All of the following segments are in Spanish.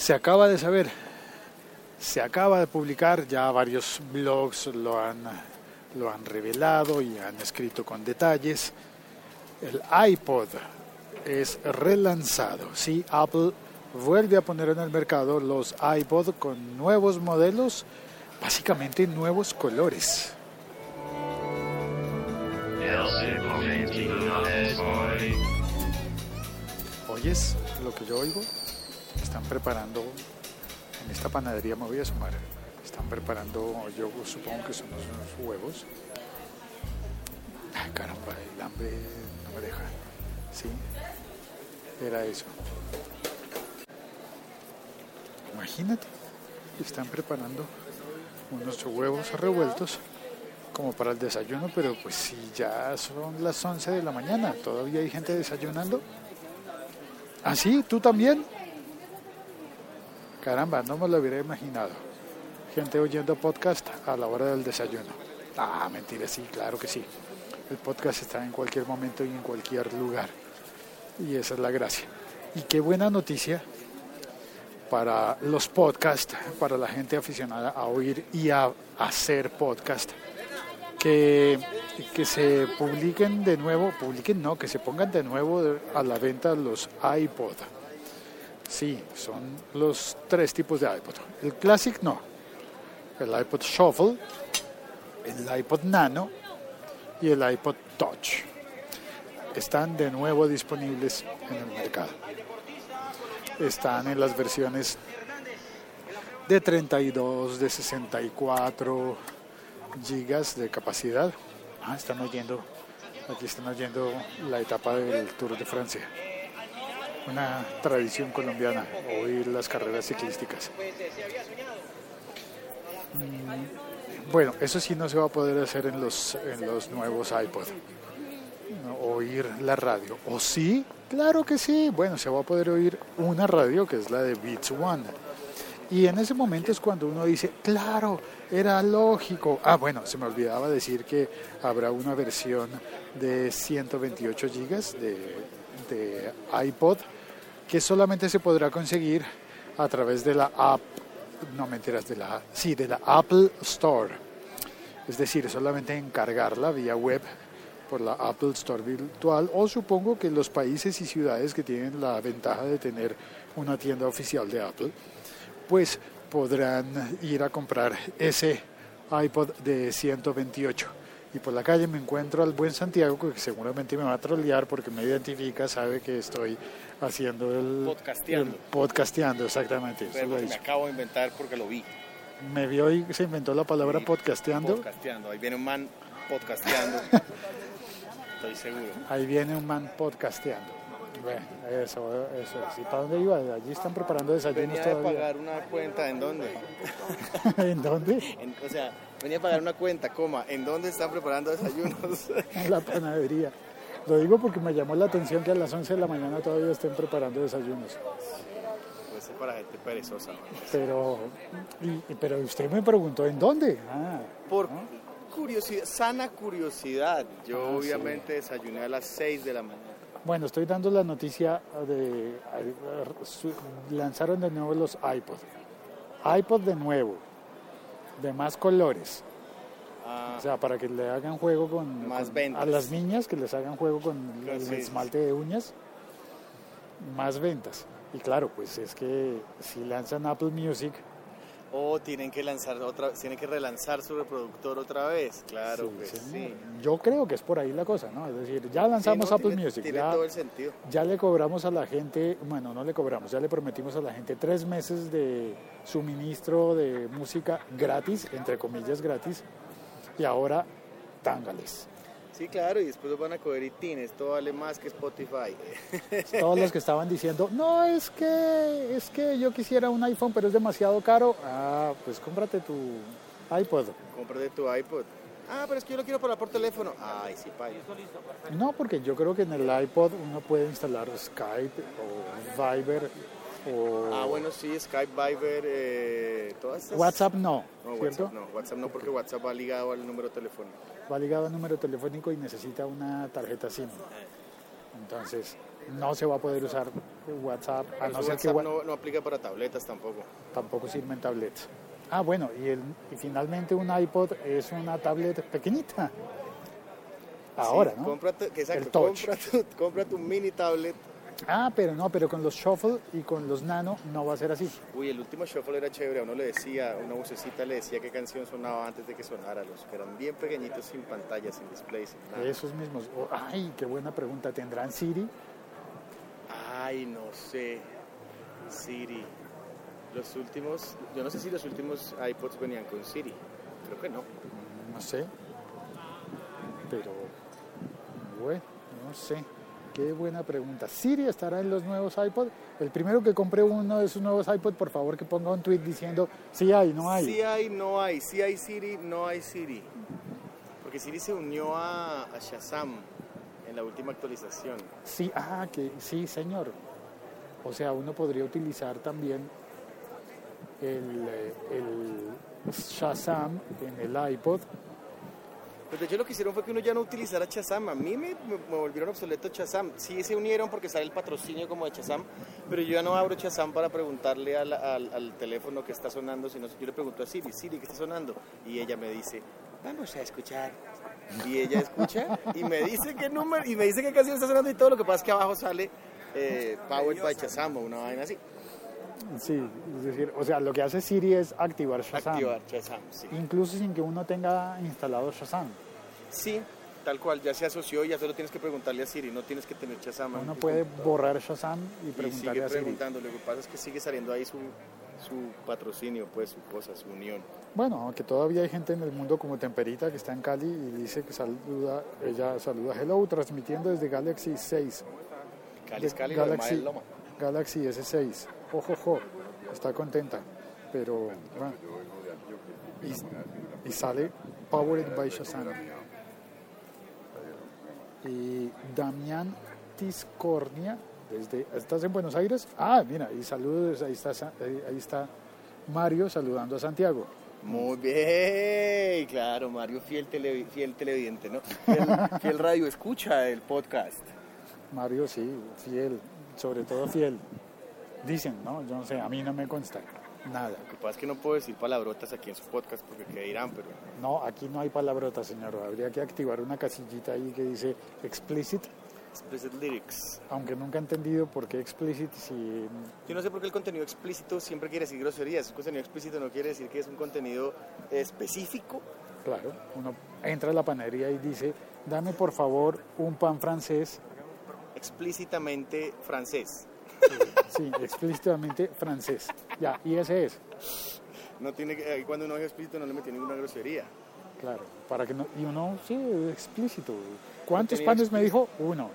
Se acaba de saber, se acaba de publicar, ya varios blogs lo han, lo han revelado y han escrito con detalles. El iPod es relanzado. Sí, Apple vuelve a poner en el mercado los iPod con nuevos modelos, básicamente nuevos colores. ¿Oyes lo que yo oigo? Están preparando, en esta panadería me voy a sumar, están preparando, yo supongo que son unos huevos. Ay, caramba, el hambre no me deja. Sí, era eso. Imagínate, están preparando unos huevos revueltos como para el desayuno, pero pues si ya son las 11 de la mañana, todavía hay gente desayunando. ¿Ah, sí? ¿Tú también? Caramba, no me lo hubiera imaginado. Gente oyendo podcast a la hora del desayuno. Ah, mentira, sí, claro que sí. El podcast está en cualquier momento y en cualquier lugar. Y esa es la gracia. Y qué buena noticia para los podcasts, para la gente aficionada a oír y a hacer podcast que, que se publiquen de nuevo, publiquen no, que se pongan de nuevo a la venta los iPod. Sí, son los tres tipos de iPod. El Classic no, el iPod Shuffle, el iPod Nano y el iPod Touch. Están de nuevo disponibles en el mercado. Están en las versiones de 32, de 64, gigas de capacidad. Ah, están oyendo, aquí están oyendo la etapa del Tour de Francia. Una tradición colombiana, oír las carreras ciclísticas. Mm, bueno, eso sí no se va a poder hacer en los, en los nuevos iPod. Oír la radio. ¿O sí? Claro que sí. Bueno, se va a poder oír una radio que es la de Beats One. Y en ese momento es cuando uno dice, claro, era lógico. Ah, bueno, se me olvidaba decir que habrá una versión de 128 gigas de, de iPod que solamente se podrá conseguir a través de la app, no mentiras, de la, sí, de la Apple Store. Es decir, solamente encargarla vía web por la Apple Store virtual o supongo que los países y ciudades que tienen la ventaja de tener una tienda oficial de Apple, pues podrán ir a comprar ese iPod de 128. Y por la calle me encuentro al buen Santiago, que seguramente me va a trolear porque me identifica, sabe que estoy haciendo el podcasteando. El podcasteando, exactamente. me acabo de inventar porque lo vi. Me vio y se inventó la palabra podcasteando. Podcasteando, ahí viene un man podcasteando. Estoy seguro. Ahí viene un man podcasteando. Bueno, eso, eso es. ¿Y para dónde iba? Allí están preparando desayunos venía todavía. a pagar una cuenta, ¿en dónde? ¿En dónde? En, o sea, venía a pagar una cuenta, coma, ¿en dónde están preparando desayunos? en la panadería. Lo digo porque me llamó la atención que a las 11 de la mañana todavía estén preparando desayunos. Pues es para gente perezosa. Pero, y, pero usted me preguntó, ¿en dónde? Ah, Por curiosidad, sana curiosidad. Yo Ah, obviamente desayuné a las 6 de la mañana. Bueno, estoy dando la noticia de... Lanzaron de nuevo los iPod. iPod de nuevo, de más colores. Ah, O sea, para que le hagan juego con, Más con- ventas. a las niñas, que les hagan juego con el esmalte de uñas, más ventas. Y claro, pues es que si lanzan Apple Music, o tienen que lanzar otra, tienen que relanzar su reproductor otra vez. Claro, sí, pues sí. yo creo que es por ahí la cosa, ¿no? Es decir, ya lanzamos Sí, no, Apple tiene- Music, Tiene ya, todo el sentido. ya le cobramos a la gente, bueno, no le cobramos, ya le prometimos a la gente tres meses de suministro de música gratis, entre comillas gratis, y ahora tángales. Sí, claro, y después los van a coger y tin, esto vale más que Spotify. Todos los que estaban diciendo, no, es que, es que yo quisiera un iPhone, pero es demasiado caro. Ah, pues cómprate tu iPod. Cómprate tu iPod. Ah, pero es que yo lo quiero para por teléfono. Ay, sí, paila. No, porque yo creo que en el iPod uno puede instalar Skype o Viber o Ah, bueno, sí, Skype, Viber, eh, todas esas. WhatsApp no, No, ¿cierto? WhatsApp no, WhatsApp no, porque WhatsApp va ligado al número telefónico. Va ligado a número telefónico y necesita una tarjeta SIM. Entonces, no se va a poder usar WhatsApp, a no ser WhatsApp no, no aplica para tabletas tampoco. tampoco sirven tablets. Ah, bueno, y, el, y finalmente un iPod es una tablet pequeñita. Ahora, Sí, ¿no? Cómprate, que exacto, El touch. compra tu, compra tu mini tablet. Ah, pero no, pero con los Shuffle y con los Nano no va a ser así. Uy, el último shuffle era chévere. A uno le decía, una vocecita le decía qué canción sonaba antes de que sonara. Los que eran bien pequeñitos, sin pantalla, sin display, sin nada. Esos mismos. Oh, ay, qué buena pregunta. ¿Tendrán Siri? Ay, no sé. Siri. Los últimos, yo no sé si los últimos iPods venían con Siri. Creo que no. No sé. Pero, bueno, no sé. Qué buena pregunta. ¿Siri estará en los nuevos iPod? El primero que compre uno de esos nuevos iPod, por favor que ponga un tweet diciendo sí hay, no hay. Sí hay, no hay. Sí hay Siri, no hay Siri. Porque Siri se unió a, a Shazam en la última actualización. Sí, ah, que sí, señor. O sea, uno podría utilizar también el, eh, el Shazam en el iPod. Pues de hecho lo que hicieron fue que uno ya no utilizara Shazam. A mí me, me- me volvieron obsoleto Shazam. Sí se unieron porque sale el patrocinio como de Shazam, pero yo ya no abro Shazam para preguntarle al, al- al teléfono que está sonando, sino yo le pregunto a Siri, Siri, ¿qué está sonando? Y ella me dice, vamos a escuchar. Y ella escucha y me dice qué número, y me dice qué canción está sonando y todo. Lo que pasa es que abajo sale eh, Powered by Shazam o una vaina así. Sí, es decir, o sea, lo que hace Siri es activar Shazam. Activar Shazam, sí. Incluso sin que uno tenga instalado Shazam. Sí, tal cual, ya se asoció y ya solo tienes que preguntarle a Siri, no tienes que tener Shazam. Uno puede borrar Shazam y y preguntarle sigue a Siri. preguntando. Lo que pasa es que sigue saliendo ahí su, su patrocinio, pues su cosa, su unión. Bueno, aunque todavía hay gente en el mundo como Temperita que está en Cali y dice que saluda, ella saluda Hello, transmitiendo desde Galaxy 6. Cali es Cali, Galaxy, Loma. Galaxy S6. Ojo, ojo, está contenta. Pero, bueno. Y, y sale Powered by Shazam. Y Damián Tiscornia, desde, ¿estás en Buenos Aires? Ah, mira, y saludos, ahí está, ahí está Mario saludando a Santiago. Muy bien, claro, Mario, fiel, fiel televidente, ¿no? Fiel, fiel radio escucha el podcast. Mario, sí, fiel, sobre todo fiel. Dicen, ¿no? Yo no sé, a mí no me consta nada. Lo que pasa es que no puedo decir palabrotas aquí en su podcast porque qué dirán, pero No, aquí no hay palabrotas, señor. Habría que activar una casillita ahí que dice explicit, explicit lyrics. aunque nunca he entendido por qué explicit si... Yo no sé por qué el contenido explícito siempre quiere decir groserías. Un contenido explícito no quiere decir que es un contenido específico. Claro, uno entra a la panadería y dice, dame por favor un pan francés, explícitamente francés. Sí, explícitamente francés. Ya, y ese es, No tiene que, ahí cuando uno es explícito no le metió ninguna grosería. claro, para que no... Y uno, sí, explícito. ¿Cuántos panes me dijo? Uno.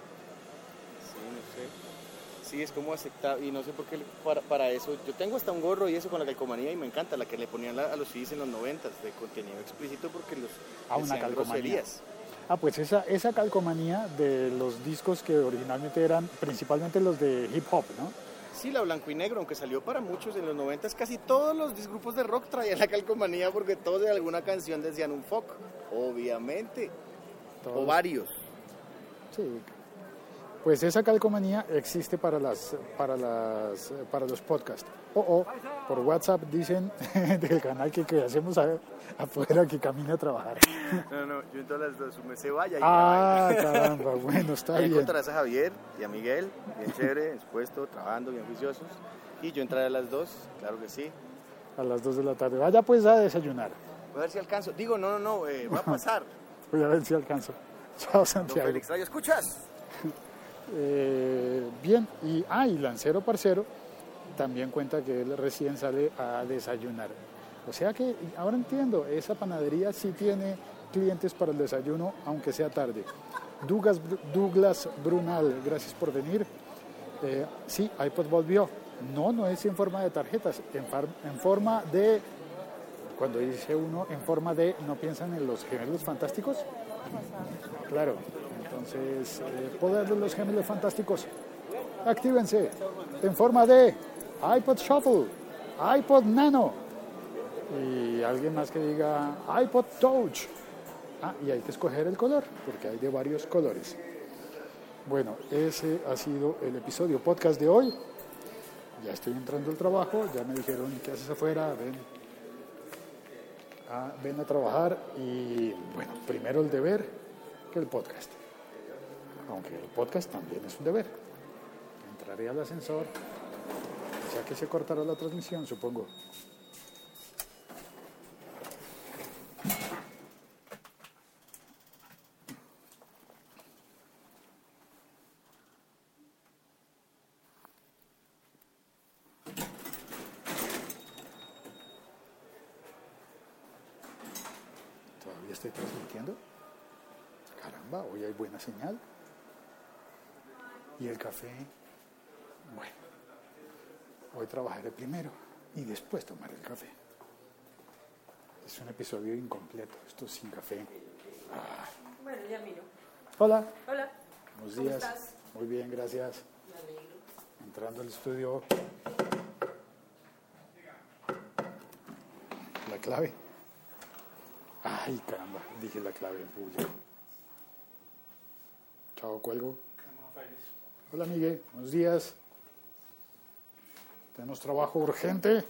Sí, no sé. Sí, es como aceptar, y no sé por qué para, para eso. Yo tengo hasta un gorro y eso con la calcomanía y me encanta, la que le ponían la- a los CDs en los noventas, de contenido explícito porque los Ah, una calcomanía. groserías. Ah, pues esa, esa calcomanía de los discos que originalmente eran principalmente los de hip hop, ¿no? Sí, la blanco y negro, aunque salió para muchos en los noventas, casi todos los grupos de rock traían la calcomanía porque todos de alguna canción decían un fuck, obviamente, o varios. Sí. Pues esa calcomanía existe para las para las para los podcasts. O o por WhatsApp dicen del canal que, que hacemos a- afuera que camina a trabajar. No, no, yo entro a las dos, me se vaya y Ah, caramba, bueno, está Ahí bien. encontrarás a Javier y a Miguel, bien chévere, expuesto, trabajando, bien juiciosos. Y yo entraré a las dos, claro que sí. A las 2 de la tarde. Vaya pues a desayunar. Voy a ver si alcanzo. Digo, no, no, no, eh, va a pasar. Voy a ver si alcanzo. Chao, Don Santiago. Félix, ¿radio escuchas? Eh, bien, y, ah, y Lancero Parcero también cuenta que él recién sale a desayunar. O sea que ahora entiendo, esa panadería sí tiene clientes para el desayuno, aunque sea tarde. Douglas, Douglas Brunal, gracias por venir. Eh, sí, iPod volvió. No, no es en forma de tarjetas, en, far- en forma de... Cuando dice uno en forma de, ¿no piensan en los gemelos fantásticos? Claro, entonces, eh, poder de los gemelos fantásticos, actívense en forma de iPod Shuffle, iPod Nano y alguien más que diga iPod Touch. Ah, y hay que escoger el color, porque hay de varios colores. Bueno, ese ha sido el episodio podcast de hoy. Ya estoy entrando al trabajo, ya me dijeron qué haces afuera, ven a, ven a trabajar y bueno, primero el deber que el podcast. Aunque el podcast también es un deber. Entraré al ascensor, ya que se cortará la transmisión, supongo. Todavía estoy transmitiendo. Caramba, hoy hay buena señal. Y el café, bueno, hoy trabajaré primero y después tomaré el café. Es un episodio incompleto, esto sin café. Ah. Bueno, ya miro. Hola, Hola. buenos ¿Cómo días. estás? Muy bien, gracias. Me alegro. Entrando al estudio. La clave. Ay, caramba, dije la clave en público. Chao, cuelgo. Hola, Miguel, buenos días. Tenemos trabajo urgente.